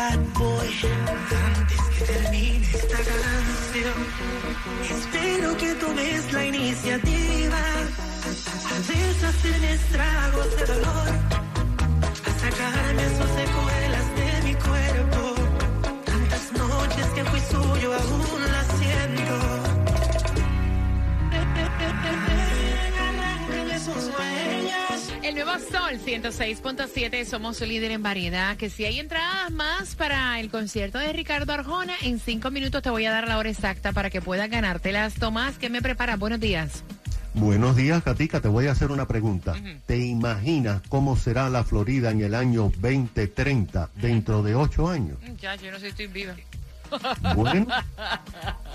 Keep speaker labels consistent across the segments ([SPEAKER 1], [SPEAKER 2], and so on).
[SPEAKER 1] bad. Antes que termine esta canción, espero que tomes la iniciativa a deshacerme estragos de dolor, a sacarme sus secuelas de mi cuerpo. Tantas noches que fui suyo aún
[SPEAKER 2] nuevo Sol 106.7, somos su líder en variedad. Que si hay entradas más para el concierto de Ricardo Arjona, en cinco minutos te voy a dar la hora exacta para que puedas ganártelas. Tomás, ¿qué me prepara? Buenos días.
[SPEAKER 3] Buenos días, Katica. Te voy a hacer una pregunta. ¿Te imaginas cómo será la Florida en el año 2030, dentro de ocho años?
[SPEAKER 2] Ya, yo no sé si estoy viva.
[SPEAKER 3] Bueno,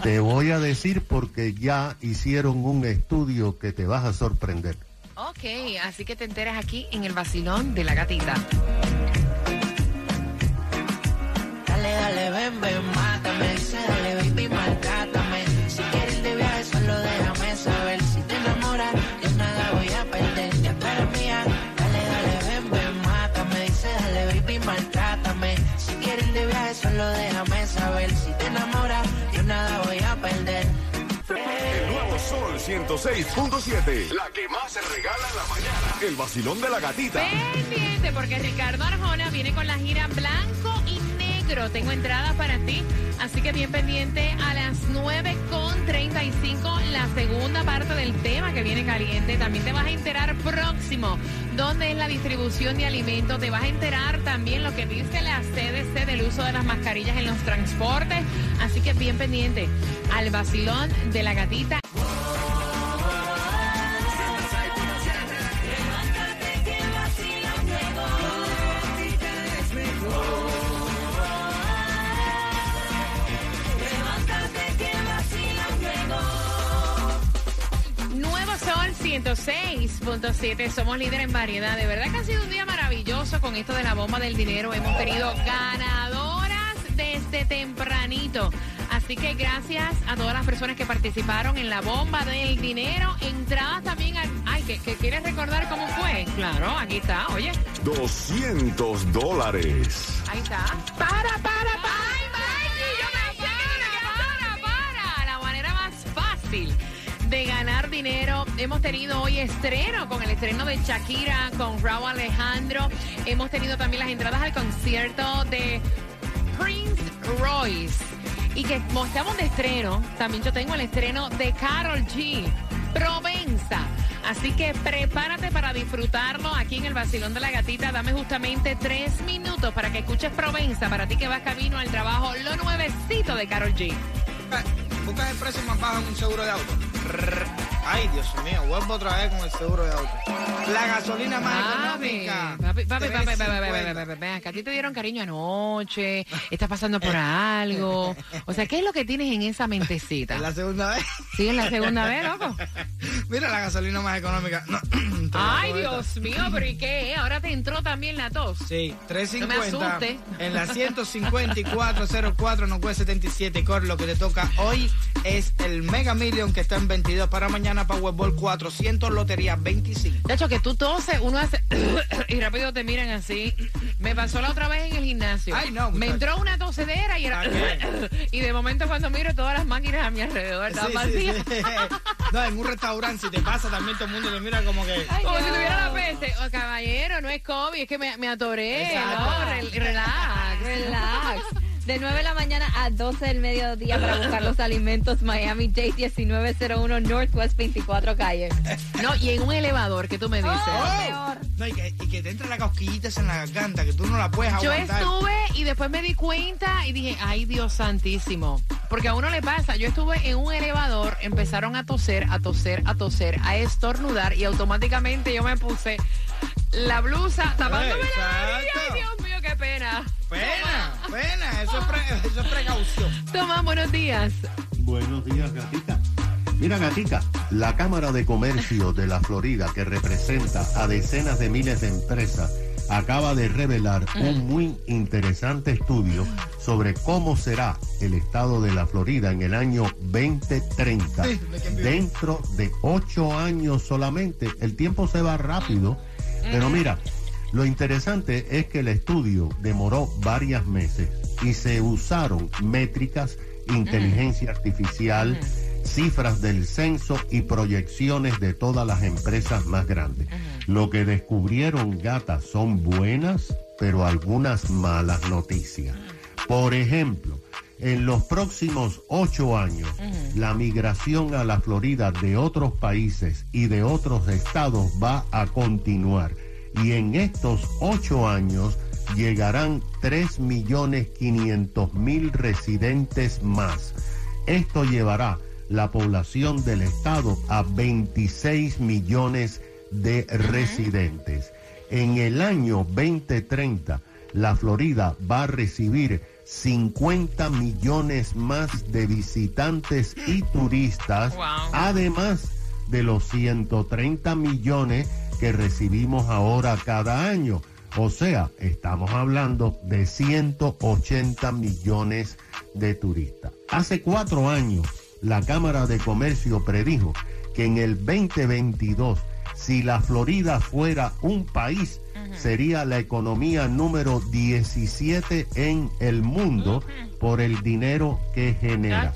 [SPEAKER 3] te voy a decir porque ya hicieron un estudio que te vas a sorprender.
[SPEAKER 2] Ok, así que te enteras aquí en el vacilón de la gatita.
[SPEAKER 1] Dale, dale, ven, ven,
[SPEAKER 4] 106.7. La que más se regala en la mañana. El vacilón de la gatita.
[SPEAKER 2] Pendiente, porque Ricardo Arjona viene con la gira blanco y negro. Tengo entradas para ti, así que bien pendiente a las 9.35, la segunda parte del tema que viene caliente. También te vas a enterar próximo dónde es la distribución de alimentos. Te vas a enterar también lo que dice la CDC del uso de las mascarillas en los transportes. Así que bien pendiente al vacilón de la gatita. 106.7, somos líder en variedad. De verdad que ha sido un día maravilloso con esto de la bomba del dinero. Hemos tenido ganadoras desde tempranito. Así que gracias a todas las personas que participaron en la bomba del dinero. Entradas también al... Ay, ¿que, que quieres recordar cómo fue? Claro, aquí está, oye.
[SPEAKER 4] 200 dólares.
[SPEAKER 2] Ahí está. Para, para, para. Ay, Maggie, yo me para, para. La manera más fácil de ganar dinero. Hemos tenido hoy estreno con el estreno de Shakira, con Raúl Alejandro. Hemos tenido también las entradas al concierto de Prince Royce. Y que como estamos de estreno, también yo tengo el estreno de Carol G. Provenza. Así que prepárate para disfrutarlo aquí en el Vacilón de la Gatita. Dame justamente tres minutos para que escuches Provenza. Para ti que vas camino al trabajo, lo nuevecito de Carol G.
[SPEAKER 5] Buscas el precio más bajo en un seguro de auto. Ay, Dios mío, vuelvo otra vez con el seguro de auto. La gasolina más
[SPEAKER 2] Papi,
[SPEAKER 5] económica.
[SPEAKER 2] papi, papi, papi, papi, papi, papi,
[SPEAKER 5] 3.50.
[SPEAKER 2] papi, papi, acá, a ti te dieron cariño anoche, estás pasando por algo. O sea, ¿qué es lo que tienes en esa mentecita?
[SPEAKER 5] Es la segunda vez.
[SPEAKER 2] Sí, en la segunda vez, loco.
[SPEAKER 5] Mira la gasolina más económica. No,
[SPEAKER 2] Ay, Dios mío, pero ¿y qué? Ahora te entró también la tos.
[SPEAKER 5] Sí,
[SPEAKER 2] No
[SPEAKER 5] 350.
[SPEAKER 2] me asustes.
[SPEAKER 5] En la 15404 no puede 77. Cor, lo que te toca hoy es el Mega Million que está en 22 para mañana Powerball 400 Lotería 25.
[SPEAKER 2] De hecho, que tú toses, uno hace y rápido te miran así. Me pasó la otra vez en el gimnasio.
[SPEAKER 5] Ay, no,
[SPEAKER 2] Me entró una tosedera y era.
[SPEAKER 5] ¿A qué?
[SPEAKER 2] y de momento cuando miro todas las máquinas a mi alrededor
[SPEAKER 5] Sí, sí, sí. No, en un restaurante, si te pasa también todo el mundo te mira como que.
[SPEAKER 2] Como si tuviera la peste. Oh, caballero, no es COVID, es que me, me atoré.
[SPEAKER 5] Exacto.
[SPEAKER 2] No, Rel- relax, relax.
[SPEAKER 6] De 9 de la mañana a 12 del mediodía para buscar los alimentos Miami Dade 1901 Northwest 24 calle.
[SPEAKER 2] No, y en un elevador, que tú me dices?
[SPEAKER 6] Oh, peor.
[SPEAKER 5] No, y, que, y que te entra la cosquillita en la garganta, que tú no la puedes
[SPEAKER 2] Yo
[SPEAKER 5] aguantar.
[SPEAKER 2] estuve y después me di cuenta y dije, ay Dios santísimo. Porque a uno le pasa, yo estuve en un elevador, empezaron a toser, a toser, a toser, a estornudar y automáticamente yo me puse la blusa tapándome la nariz.
[SPEAKER 5] Exacto.
[SPEAKER 2] Ay Dios mío, qué pena.
[SPEAKER 5] Pena, pena, eso es, pre- eso es precaución.
[SPEAKER 2] Tomás, buenos días.
[SPEAKER 3] Buenos días, Gatica. Mira, Gatica, la Cámara de Comercio de la Florida, que representa a decenas de miles de empresas, acaba de revelar un muy interesante estudio sobre cómo será el estado de la Florida en el año 2030.
[SPEAKER 5] Sí, ¿de quién vive?
[SPEAKER 3] Dentro de ocho años solamente. El tiempo se va rápido, pero mira, lo interesante es que el estudio demoró varios meses y se usaron métricas, inteligencia artificial, cifras del censo y proyecciones de todas las empresas más grandes. Lo que descubrieron, gatas, son buenas, pero algunas malas noticias. Por ejemplo, en los próximos ocho años, la migración a la Florida de otros países y de otros estados va a continuar. Y en estos ocho años llegarán 3.500.000 residentes más. Esto llevará la población del estado a 26 millones de residentes. En el año 2030, la Florida va a recibir 50 millones más de visitantes y turistas,
[SPEAKER 2] Wow.
[SPEAKER 3] además de los 130 millones que recibimos ahora cada año. O sea, estamos hablando de 180 millones de turistas. Hace cuatro años, la Cámara de Comercio predijo que en el 2022, si la Florida fuera un país, sería la economía número 17 en el mundo por el dinero que genera.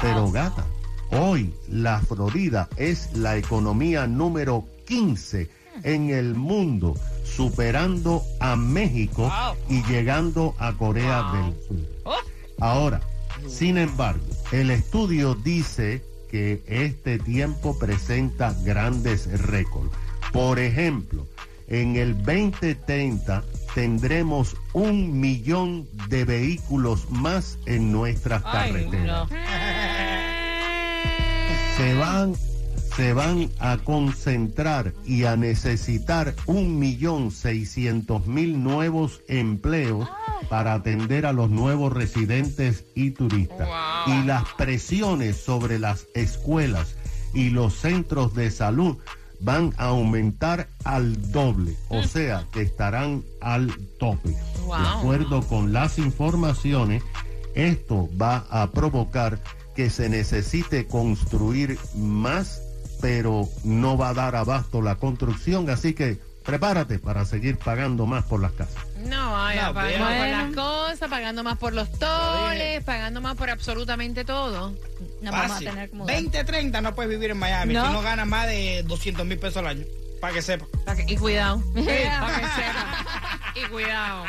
[SPEAKER 3] Pero gata, hoy la Florida es la economía número 15 en el mundo, superando a México y llegando a Corea del Sur. Ahora, sin embargo, el estudio dice que este tiempo presenta grandes récords. Por ejemplo, en el 2030 tendremos un millón de vehículos más en nuestras carreteras. Se van, se van a concentrar y a necesitar un millón seiscientos mil nuevos empleos para atender a los nuevos residentes y turistas. Y las presiones sobre las escuelas y los centros de salud van a aumentar al doble, o sea que estarán al tope. De acuerdo con las informaciones, esto va a provocar que se necesite construir más, pero no va a dar abasto la construcción, así que prepárate para seguir pagando más por las casas.
[SPEAKER 2] No, vaya,
[SPEAKER 5] No,
[SPEAKER 2] pagando por
[SPEAKER 6] bueno.
[SPEAKER 2] las cosas, pagando más por los toles, pagando más por absolutamente todo.
[SPEAKER 6] Nos vamos a
[SPEAKER 5] Fácil.
[SPEAKER 6] tener como
[SPEAKER 5] 20, 30 no puedes vivir en Miami
[SPEAKER 6] No.
[SPEAKER 5] si no ganas más de 200 mil pesos al año. Para que sepa.
[SPEAKER 2] Pa' que- Y cuidado. para que sepa. Y cuidado.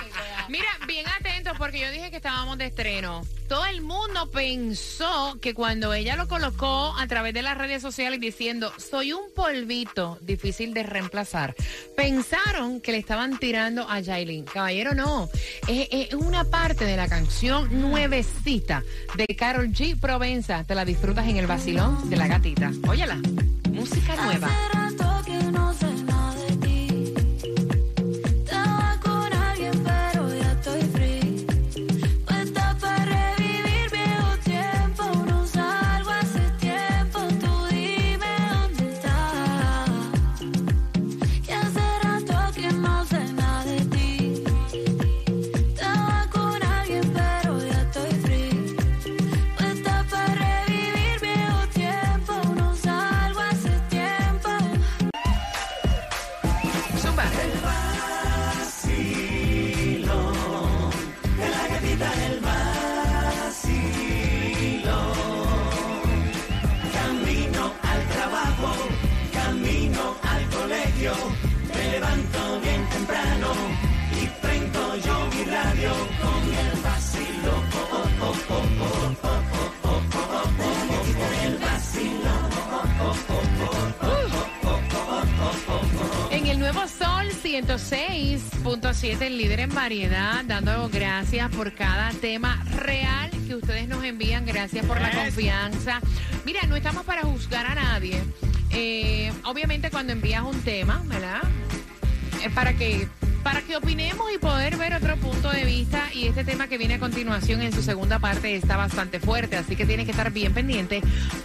[SPEAKER 2] Mira, bien atentos porque yo dije que estábamos de estreno. Todo el mundo pensó que cuando ella lo colocó a través de las redes sociales diciendo soy un polvito difícil de reemplazar, pensaron que le estaban tirando a Jailin. Caballero, no. Es, es una parte de la canción nuevecita de Carol G. Provenza. Te la disfrutas en el vacilón de la gatita. Óyela. Música nueva.
[SPEAKER 7] Hace rato que no sé
[SPEAKER 2] 106.7, el líder en variedad, dando gracias por cada tema real que ustedes nos envían. Gracias por la confianza. Mira, no estamos para juzgar a nadie. Eh, obviamente cuando envías un tema, ¿verdad? Es para que para que opinemos y poder ver otro punto de vista y este tema que viene a continuación en su segunda parte está bastante fuerte, así que tienes que estar bien pendiente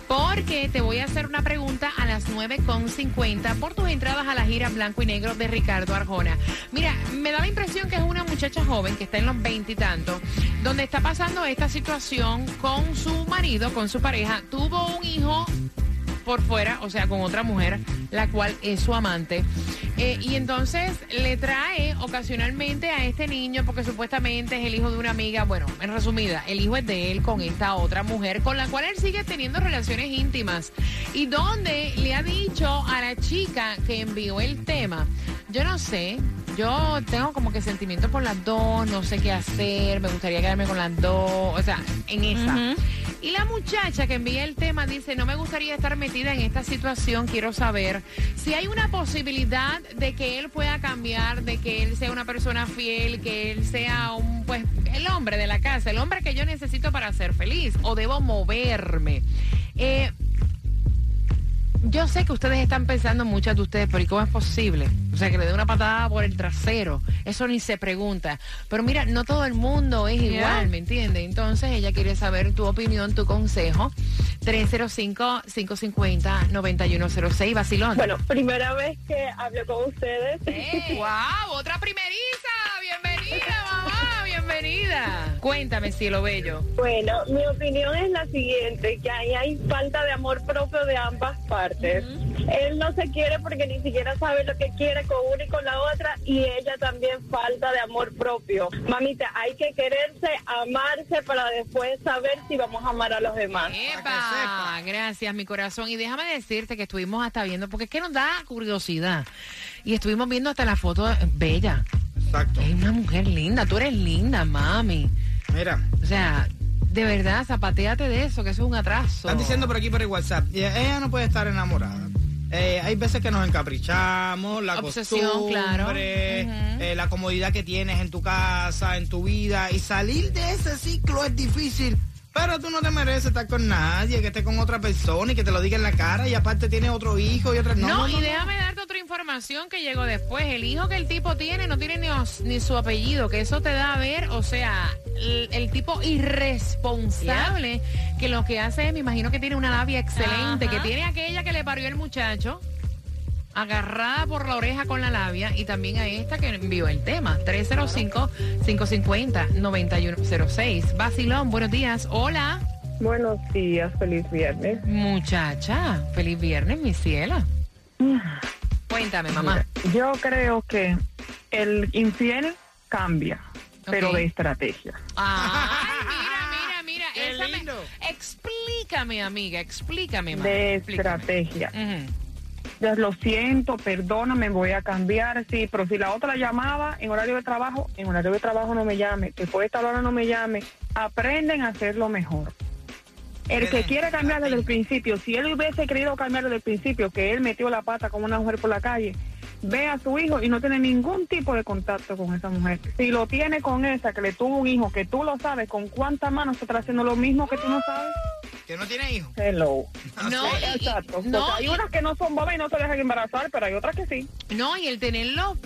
[SPEAKER 2] porque te voy a hacer una pregunta a las 9.50 por tus entradas a la gira Blanco y Negro de Ricardo Arjona. Mira, me da la impresión que es una muchacha joven que está en los veintitantos, donde está pasando esta situación con su marido, con su pareja, tuvo un hijo por fuera, o sea, con otra mujer, la cual es su amante. Eh, y entonces le trae ocasionalmente a este niño, porque supuestamente es el hijo de una amiga, bueno, en resumida, el hijo es de él con esta otra mujer, con la cual él sigue teniendo relaciones íntimas. Y donde le ha dicho a la chica que envió el tema, yo no sé, yo tengo como que sentimientos por las dos, no sé qué hacer, me gustaría quedarme con las dos, o sea, en esa. Y la muchacha que envía el tema dice, no me gustaría estar metida en esta situación, quiero saber si hay una posibilidad de que él pueda cambiar, de que él sea una persona fiel, que él sea un, pues, el hombre de la casa, el hombre que yo necesito para ser feliz, o debo moverme. Eh, yo sé que ustedes están pensando, muchas de ustedes, pero ¿y cómo es posible? O sea, que le dé una patada por el trasero. Eso ni se pregunta. Pero mira, no todo el mundo es igual, ¿me entiendes? Entonces ella quiere saber tu opinión, tu consejo. 305-550-9106, Basilón.
[SPEAKER 8] Bueno, primera vez que hablo con ustedes.
[SPEAKER 2] ¡Wow! ¡Otra primeriza! ¡Bienvenida. Cuéntame, cielo bello.
[SPEAKER 8] Bueno, mi opinión es la siguiente, que ahí hay falta de amor propio de ambas partes. Él no se quiere porque ni siquiera sabe lo que quiere con una y con la otra y ella también falta de amor propio. Mamita, hay que quererse, amarse para después saber si vamos a amar a los demás.
[SPEAKER 2] ¡Epa! Gracias, mi corazón. Y déjame decirte que estuvimos hasta viendo, porque es que nos da curiosidad. Y estuvimos viendo hasta la foto bella. Es una mujer linda, tú eres linda, mami.
[SPEAKER 5] Mira,
[SPEAKER 2] O sea, de verdad, zapateate de eso, que eso es un atraso.
[SPEAKER 5] están diciendo por aquí por el WhatsApp, ella no puede estar enamorada. Eh, hay veces que nos encaprichamos, la
[SPEAKER 2] Obsesión,
[SPEAKER 5] costumbre,
[SPEAKER 2] claro.
[SPEAKER 5] eh, la comodidad que tienes en tu casa, en tu vida, y salir de ese ciclo es difícil. Pero tú no te mereces estar con nadie, que esté con otra persona y que te lo diga en la cara, y aparte tiene otro hijo y otra... No,
[SPEAKER 2] No,
[SPEAKER 5] no,
[SPEAKER 2] y
[SPEAKER 5] no,
[SPEAKER 2] déjame darte otra información que llegó después. El hijo que el tipo tiene no tiene ni, os- ni su apellido, que eso te da a ver, o sea, el, el tipo irresponsable que lo que hace es, me imagino que tiene una labia excelente,
[SPEAKER 6] Ajá.
[SPEAKER 2] que tiene aquella que le parió el muchacho, agarrada por la oreja con la labia, y también a esta que envió el tema, 305-550-9106. Basilón, buenos días. Hola.
[SPEAKER 8] Buenos días, feliz viernes.
[SPEAKER 2] Muchacha, feliz viernes, mi cielo. Cuéntame, mamá.
[SPEAKER 8] Yo creo que el infiel cambia, pero de estrategia.
[SPEAKER 2] Ay, mira, mira, mira.
[SPEAKER 5] Qué
[SPEAKER 2] me-. Explícame, amiga, explícame, mamá.
[SPEAKER 8] De
[SPEAKER 2] explícame.
[SPEAKER 8] estrategia. Ya lo siento, perdóname, voy a cambiar, sí, pero si la otra llamaba en horario de trabajo, en horario de trabajo no me llame, después de esta hora no me llame, aprenden a hacerlo mejor. El que quiere cambiar desde el principio, si él hubiese querido cambiar desde el principio, que él metió la pata con una mujer por la calle, ve a su hijo y no tiene ningún tipo de contacto con esa mujer. Si lo tiene con esa que le tuvo un hijo, que tú lo sabes, ¿con cuántas manos se está haciendo lo mismo que tú no sabes?
[SPEAKER 5] Que no tiene hijo.
[SPEAKER 8] Hello.
[SPEAKER 2] No, y- y-
[SPEAKER 8] Exacto.
[SPEAKER 2] no,
[SPEAKER 8] porque hay
[SPEAKER 2] y-
[SPEAKER 8] unas que no son bobas y no se dejan embarazar, pero hay otras que sí.
[SPEAKER 2] No, y el tenerlo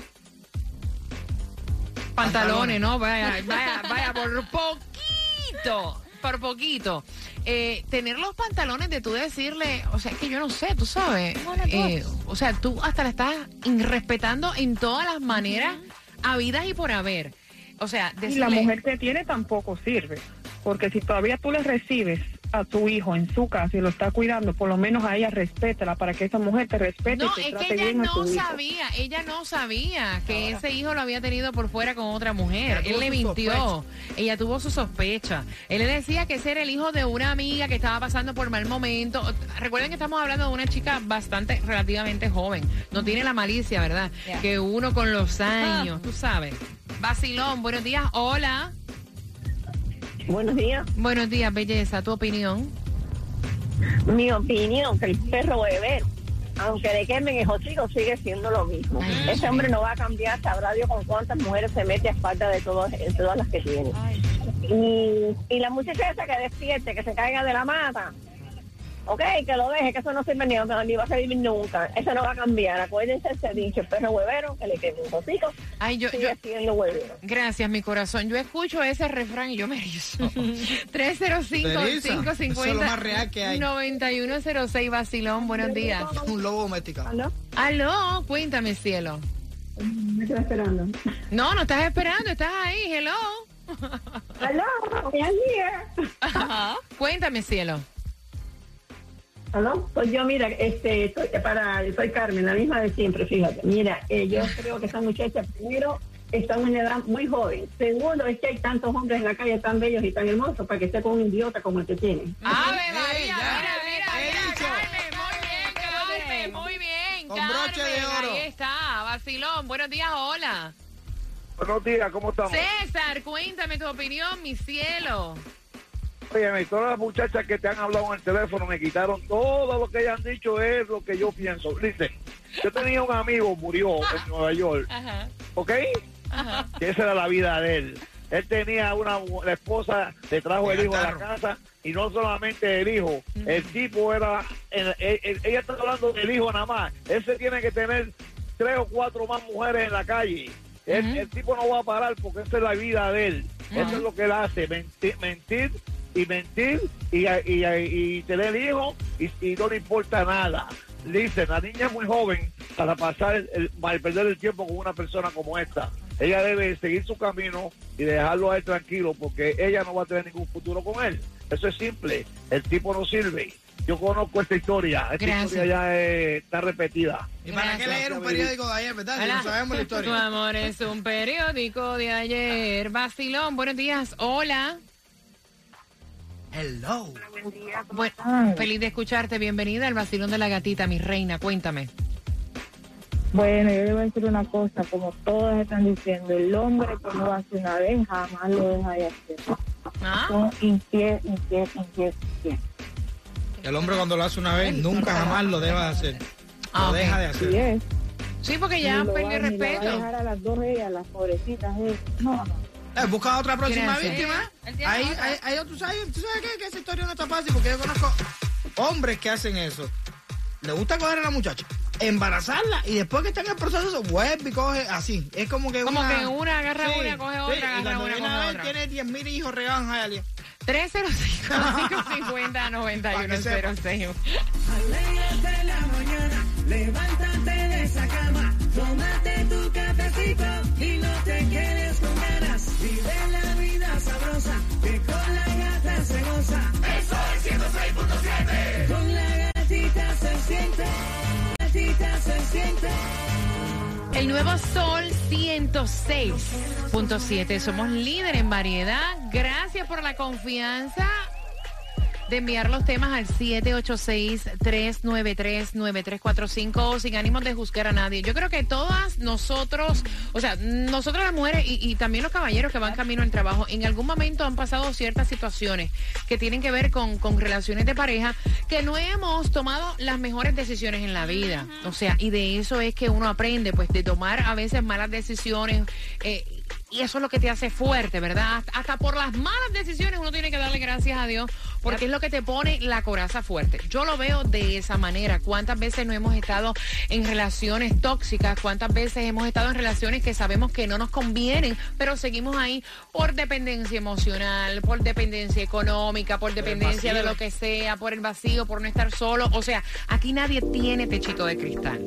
[SPEAKER 2] pantalones, ¿no? Vaya, vaya, vaya, por poquito, por poquito. Eh, tener los pantalones de tú decirle, o sea, es que yo no sé, tú sabes. eh, o sea, tú hasta la estás respetando en todas las maneras, habidas y por haber. O sea,
[SPEAKER 8] Y la
[SPEAKER 2] decirle,
[SPEAKER 8] mujer que tiene tampoco sirve. Porque si todavía tú le recibes a tu hijo en su casa y lo está cuidando, por lo menos a ella respétala para que esa mujer te respete
[SPEAKER 2] No,
[SPEAKER 8] y te
[SPEAKER 2] es
[SPEAKER 8] trate
[SPEAKER 2] que ella
[SPEAKER 8] bien
[SPEAKER 2] no
[SPEAKER 8] hijo.
[SPEAKER 2] sabía, ella no sabía que ese hijo lo había tenido por fuera con otra mujer.
[SPEAKER 5] Ella tuvo
[SPEAKER 2] Él le mintió. Ella tuvo su sospecha. Él le decía que ese era el hijo de una amiga que estaba pasando por mal momento. Recuerden que estamos hablando de una chica bastante, relativamente joven. No tiene la malicia, ¿verdad?
[SPEAKER 6] Yeah.
[SPEAKER 2] Que uno con los años, tú sabes. Vacilón, buenos días. Hola.
[SPEAKER 8] Buenos días.
[SPEAKER 2] Buenos días, belleza. ¿Tu opinión?
[SPEAKER 8] Mi opinión, que el perro beber
[SPEAKER 9] aunque le quemen el hocico, sigue siendo lo mismo. Ese hombre no va a cambiar, sabrá Dios con cuántas mujeres se mete a falta de todas, de todas las que tiene. Y, y la muchacha esa que despierte, que se caiga de la mata, ok, que lo deje, que eso no sirve ni, ni va a servir nunca. Eso no va a cambiar. Acuérdense ese dicho, el perro huevero, que le queme un hocico,
[SPEAKER 2] Ay, yo,
[SPEAKER 9] sigue
[SPEAKER 2] yo,
[SPEAKER 9] siendo huevero.
[SPEAKER 2] gracias, mi corazón. Yo escucho ese refrán y yo me erizo. 305-550.
[SPEAKER 5] Eso es lo más real que hay.
[SPEAKER 2] 9106 Basilón, buenos días.
[SPEAKER 5] Un lobo domesticado.
[SPEAKER 9] ¿Aló?
[SPEAKER 2] Aló, cuéntame, cielo.
[SPEAKER 9] Me estoy esperando.
[SPEAKER 2] No, no estás esperando, estás ahí, hello.
[SPEAKER 9] ¿Aló? I'm here.
[SPEAKER 2] Ajá. Cuéntame, cielo.
[SPEAKER 9] ¿Aló? Pues yo, mira, este, estoy, para, soy Carmen, la misma de siempre, fíjate. Mira, eh, yo creo que esa muchacha, primero, está en una edad muy joven. Segundo, es que hay tantos hombres en la calle tan bellos y tan hermosos para que esté con un idiota como el que tiene.
[SPEAKER 2] Ave María, mira, mira, mira. Carmen, muy bien, Carmen, muy bien,
[SPEAKER 5] Con broche de
[SPEAKER 2] Carmen,
[SPEAKER 5] oro.
[SPEAKER 2] Ahí está, Basilón, buenos días, hola.
[SPEAKER 10] Buenos días, ¿cómo estamos?
[SPEAKER 2] César, cuéntame tu opinión, mi cielo.
[SPEAKER 10] Oye, todas las muchachas que te han hablado en el teléfono me quitaron todo lo que ellas han dicho es lo que yo pienso. Dice, yo tenía un amigo, murió en Nueva York,
[SPEAKER 2] Ajá,
[SPEAKER 10] ¿ok?
[SPEAKER 2] ajá.
[SPEAKER 10] Que esa era la vida de él. Él tenía una la esposa, le trajo el hijo a la casa y no solamente el hijo, el tipo era, el- el- el- ella está hablando del hijo nada más. Él se tiene que tener tres o cuatro más mujeres en la calle. El,
[SPEAKER 2] Ujú.
[SPEAKER 10] el tipo no va a parar porque esa es la vida de él. Eso es lo que él hace, mentir, mentir y mentir y, y, y tener hijos y, y no le importa nada. Dice, la niña es muy joven para pasar el, el- para perder el tiempo con una persona como esta. Ella debe seguir su camino y dejarlo a él tranquilo porque ella no va a tener ningún futuro con él. Eso es simple. El tipo no sirve. Yo conozco esta historia. Esta
[SPEAKER 2] Gracias.
[SPEAKER 10] historia ya eh, está repetida.
[SPEAKER 5] ¿Y para qué
[SPEAKER 2] Gracias.
[SPEAKER 5] leer un periódico de ayer, verdad? Si no sabemos la
[SPEAKER 2] Tu
[SPEAKER 5] historia.
[SPEAKER 2] amor es un periódico de ayer. Basilón, buenos días, hola.
[SPEAKER 5] Hello.
[SPEAKER 2] Bueno, feliz de escucharte, bienvenida al Basilón de la Gatita, mi reina, cuéntame.
[SPEAKER 11] Bueno, yo le voy a decir una cosa, como todas están diciendo, el hombre que no hace una vez jamás lo deja de hacer.
[SPEAKER 2] ¿Ah?
[SPEAKER 11] Son infiel, infiel, infiel, infiel.
[SPEAKER 5] El hombre cuando lo hace una vez, nunca jamás lo debe de hacer. Lo
[SPEAKER 2] Ah, ok.
[SPEAKER 5] deja de
[SPEAKER 11] Sí
[SPEAKER 5] hacer.
[SPEAKER 11] es.
[SPEAKER 2] Sí, porque ya han
[SPEAKER 11] lo
[SPEAKER 2] perdido
[SPEAKER 11] lo va a
[SPEAKER 2] respeto.
[SPEAKER 11] dejar a las dos ellas, las pobrecitas. eh. No, no.
[SPEAKER 5] Eh, busca otra próxima
[SPEAKER 2] Gracias.
[SPEAKER 5] víctima. Tú sabes, tú sabes qué? que esa historia no está fácil porque yo conozco hombres que hacen eso. Le gusta coger a la muchacha, embarazarla y después que está en el proceso vuelve y coge así. Es como que
[SPEAKER 2] Como
[SPEAKER 5] una...
[SPEAKER 2] que una agarra
[SPEAKER 5] Sí,
[SPEAKER 2] una, coge
[SPEAKER 5] sí,
[SPEAKER 2] otra,
[SPEAKER 5] y
[SPEAKER 2] agarra una, coge otra.
[SPEAKER 5] tiene 10.000 hijos regados en Hialeah.
[SPEAKER 2] 305-550-9106.
[SPEAKER 12] Alégrate la mañana, levántate de esa cama, tómate tu cafecito se goza. Eso es 106.7. Con la gatita se siente, gatita se siente.
[SPEAKER 2] El nuevo Sol 106.7. Somos líder en variedad. Gracias por la confianza de enviar los temas al 786-393-9345 sin ánimos de juzgar a nadie. Yo creo que todas nosotros, o sea, nosotros las mujeres y, también los caballeros que van camino al trabajo, en algún momento han pasado ciertas situaciones que tienen que ver con, relaciones de pareja que no hemos tomado las mejores decisiones en la vida. O sea, y de eso es que uno aprende, pues, de tomar a veces malas decisiones. eh, y eso es lo que te hace fuerte, ¿verdad? Hasta por las malas decisiones uno tiene que darle gracias a Dios porque es lo que te pone la coraza fuerte. Yo lo veo de esa manera. ¿Cuántas veces no hemos estado en relaciones tóxicas? ¿Cuántas veces hemos estado en relaciones que sabemos que no nos convienen, pero seguimos ahí por dependencia emocional, por dependencia económica, por dependencia de lo que sea, por el vacío, por no estar solo? O sea, aquí nadie tiene techito de cristal.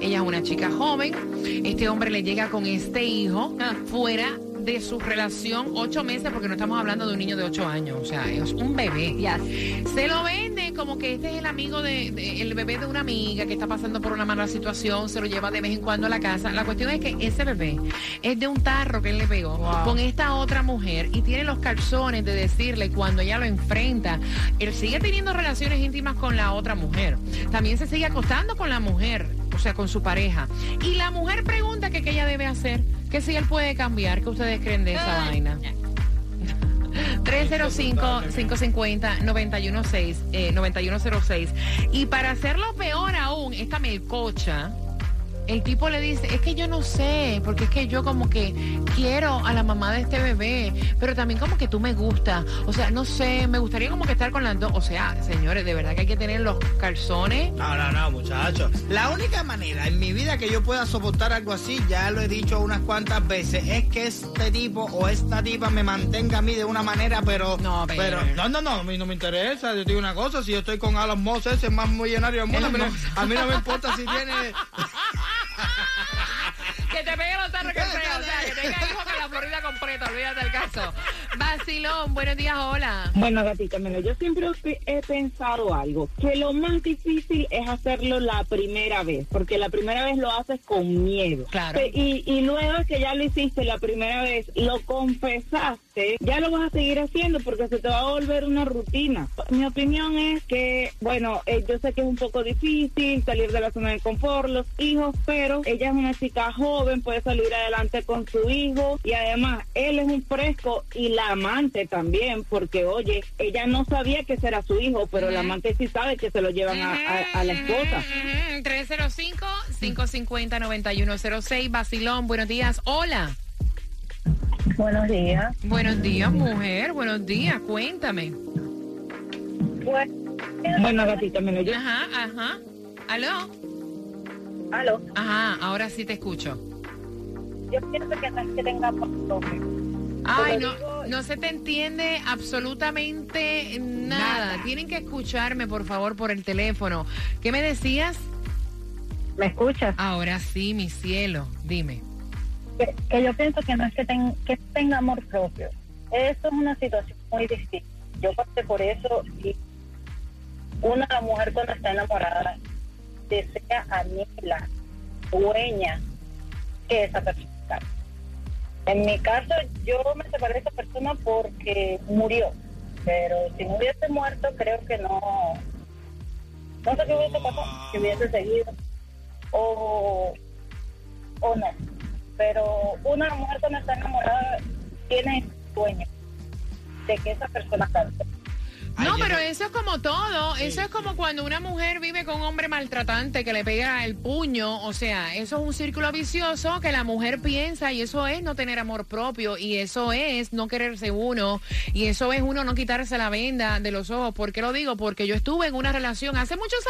[SPEAKER 2] Ella es una chica joven. Este hombre le llega con este hijo fuera de su relación ocho meses, porque no estamos hablando de un niño de ocho años, o sea, es un bebé. Se lo vende como que este es el amigo de, de- el bebé de una amiga que está pasando por una mala situación, se lo lleva de vez en cuando a la casa. La cuestión es que ese bebé es de un tarro que él le pegó con esta otra mujer y tiene los calzones de decirle cuando ella lo enfrenta, él sigue teniendo relaciones íntimas con la otra mujer. También se sigue acostando con la mujer, o sea, con su pareja. Y la mujer pregunta que qué ella debe hacer, que si él puede cambiar, que ustedes creen de esa vaina. 305-550-9106, eh, 9106. Y para hacerlo peor aún, esta melcocha, el tipo le dice, es que yo no sé, porque es que yo como que quiero a la mamá de este bebé, pero también como que tú me gusta. O sea, no sé, me gustaría como que estar con las dos. O sea, señores, de verdad que hay que tener los calzones.
[SPEAKER 5] No, no, no, muchachos. La única manera en mi vida que yo pueda soportar algo así, ya lo he dicho unas cuantas veces, es que este tipo o esta tipa me mantenga a mí de una manera, pero.
[SPEAKER 2] No,
[SPEAKER 5] pero. No, no, no, a mí no me interesa. Yo digo una cosa, si yo estoy con Alan Moss, ese es más millonario del mundo, a mí, no, a mí no me importa si tiene.
[SPEAKER 2] Te pegue los tarros que sea, o sea, que tenga hijos con la Florida completa, olvídate del caso. Vacilón, buenos días, hola.
[SPEAKER 13] Bueno, gatita, mira, yo siempre he- pensado algo, que lo más difícil es hacerlo la primera vez, porque la primera vez lo haces con miedo.
[SPEAKER 2] Claro.
[SPEAKER 13] Y, y luego que ya lo hiciste la primera vez, lo confesaste, ya lo vas a seguir haciendo porque se te va a volver una rutina. Mi opinión es que, bueno, eh, yo sé que es un poco difícil salir de la zona de confort, los hijos, pero ella es una chica joven, puede salir adelante con su hijo y además él es un fresco y la amante también, porque oye, ella no sabía que ese era su hijo, pero la amante sí sabe que se lo llevan a, a- a la esposa.
[SPEAKER 2] Ujú, 305-550-9106, Vacilón, buenos días, hola.
[SPEAKER 13] Buenos días.
[SPEAKER 2] Buenos días, mujer, buenos días, cuéntame.
[SPEAKER 13] Bueno, gatita, mira, yo...
[SPEAKER 2] Ajá, ajá. ¿Aló?
[SPEAKER 13] Aló.
[SPEAKER 2] Ajá, ahora sí te escucho.
[SPEAKER 13] Yo pienso que no es que tenga
[SPEAKER 2] Ay, no, no se te entiende absolutamente nada. Tienen que escucharme, por favor, por el teléfono. ¿Qué me decías?
[SPEAKER 13] ¿Me escuchas?
[SPEAKER 2] Ahora sí, mi cielo, dime.
[SPEAKER 13] Que, yo pienso que no es que, ten- que tenga amor propio. Esto es una situación muy difícil. Yo pasé por eso y una mujer cuando está enamorada desea anhela, dueña que esa persona. En mi caso, yo me separé de esa persona porque murió. Pero si no hubiese muerto, creo que no. No sé qué hubiese pasado, si hubiese seguido. O, o no. Pero una mujer cuando está enamorada tiene sueño de que esa persona cante.
[SPEAKER 2] No, pero eso es como todo. Eso es como cuando una mujer vive con un hombre maltratante que le pega el puño. O sea, eso es un círculo vicioso que la mujer piensa y eso es no tener amor propio y eso es no quererse uno y eso es uno no quitarse la venda de los ojos. ¿Por qué lo digo? Porque yo estuve en una relación hace muchos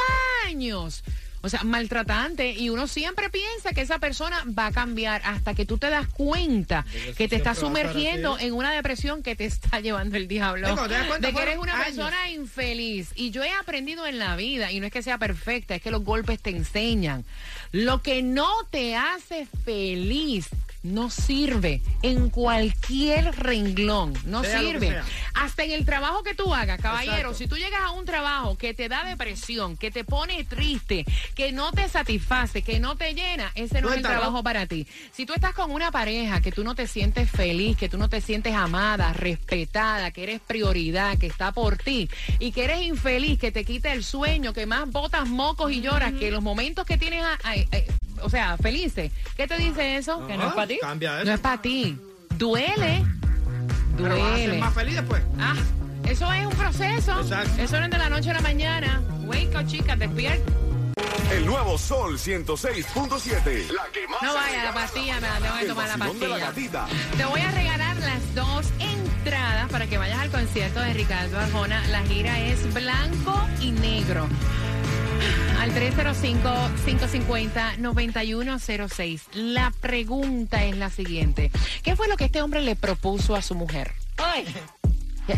[SPEAKER 2] años. O sea, maltratante y uno siempre piensa que esa persona va a cambiar hasta que tú te das cuenta que te
[SPEAKER 5] estar
[SPEAKER 2] sumergiendo en una depresión que te está llevando el diablo.
[SPEAKER 5] Cuenta,
[SPEAKER 2] de que eres una
[SPEAKER 5] años.
[SPEAKER 2] persona infeliz. Y yo he aprendido en la vida, y no es que sea perfecta, es que los golpes te enseñan. Lo que no te hace feliz no sirve en cualquier renglón, no
[SPEAKER 5] Sea
[SPEAKER 2] sirve. Hasta en el trabajo que tú hagas, caballero,
[SPEAKER 5] Exacto.
[SPEAKER 2] si tú llegas a un trabajo que te da depresión, que te pone triste, que no te satisface, que no te llena, ese no es el trabajo para ti. Si tú estás con una pareja que tú no te sientes feliz, que tú no te sientes amada, respetada, que eres prioridad, que está por ti y que eres infeliz, que te quita el sueño, que más botas mocos y lloras, que los momentos que tienes, a- a- a- o sea, felices, ¿qué te dice eso? que no es para ti.
[SPEAKER 5] Cambia eso.
[SPEAKER 2] No es para ti. Duele.
[SPEAKER 5] Pero vas a ser
[SPEAKER 2] Duele.
[SPEAKER 5] más feliz después.
[SPEAKER 2] Ah, eso es un proceso.
[SPEAKER 5] Exacto.
[SPEAKER 2] Eso no es de la noche a la mañana. Wake up, chicas, despierta.
[SPEAKER 4] El nuevo Sol 106.7. La que más
[SPEAKER 2] No vaya, la pastilla, me la tengo que tomar la pastilla. Te voy a regalar las dos entradas para que vayas al concierto de Ricardo Arjona. La gira es blanco y negro. Al 305-550-9106. La pregunta es la siguiente. ¿Qué fue lo que este hombre le propuso a su mujer? Ay,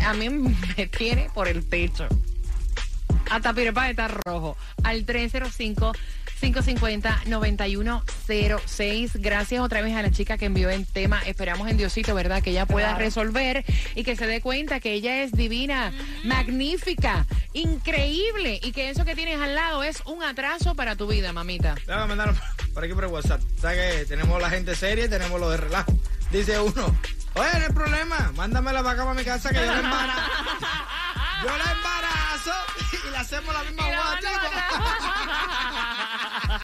[SPEAKER 2] a mí me tiene por el techo. Hasta Pirepa está rojo. Al 305 550-9106. Gracias otra vez a la chica que envió el tema. Esperamos en Diosito, ¿verdad? Que ella pueda resolver y que se dé cuenta que ella es divina, magnífica, increíble y que eso que tienes al lado es un atraso para tu vida, mamita.
[SPEAKER 5] Déjame mandarlo por aquí por el WhatsApp. ¿Sabes que tenemos la gente seria y tenemos lo de relajo? Dice uno, oye, no hay problema, mándamela para acá para mi casa que yo la embarazo. Yo la embarazo y le hacemos la misma
[SPEAKER 2] Y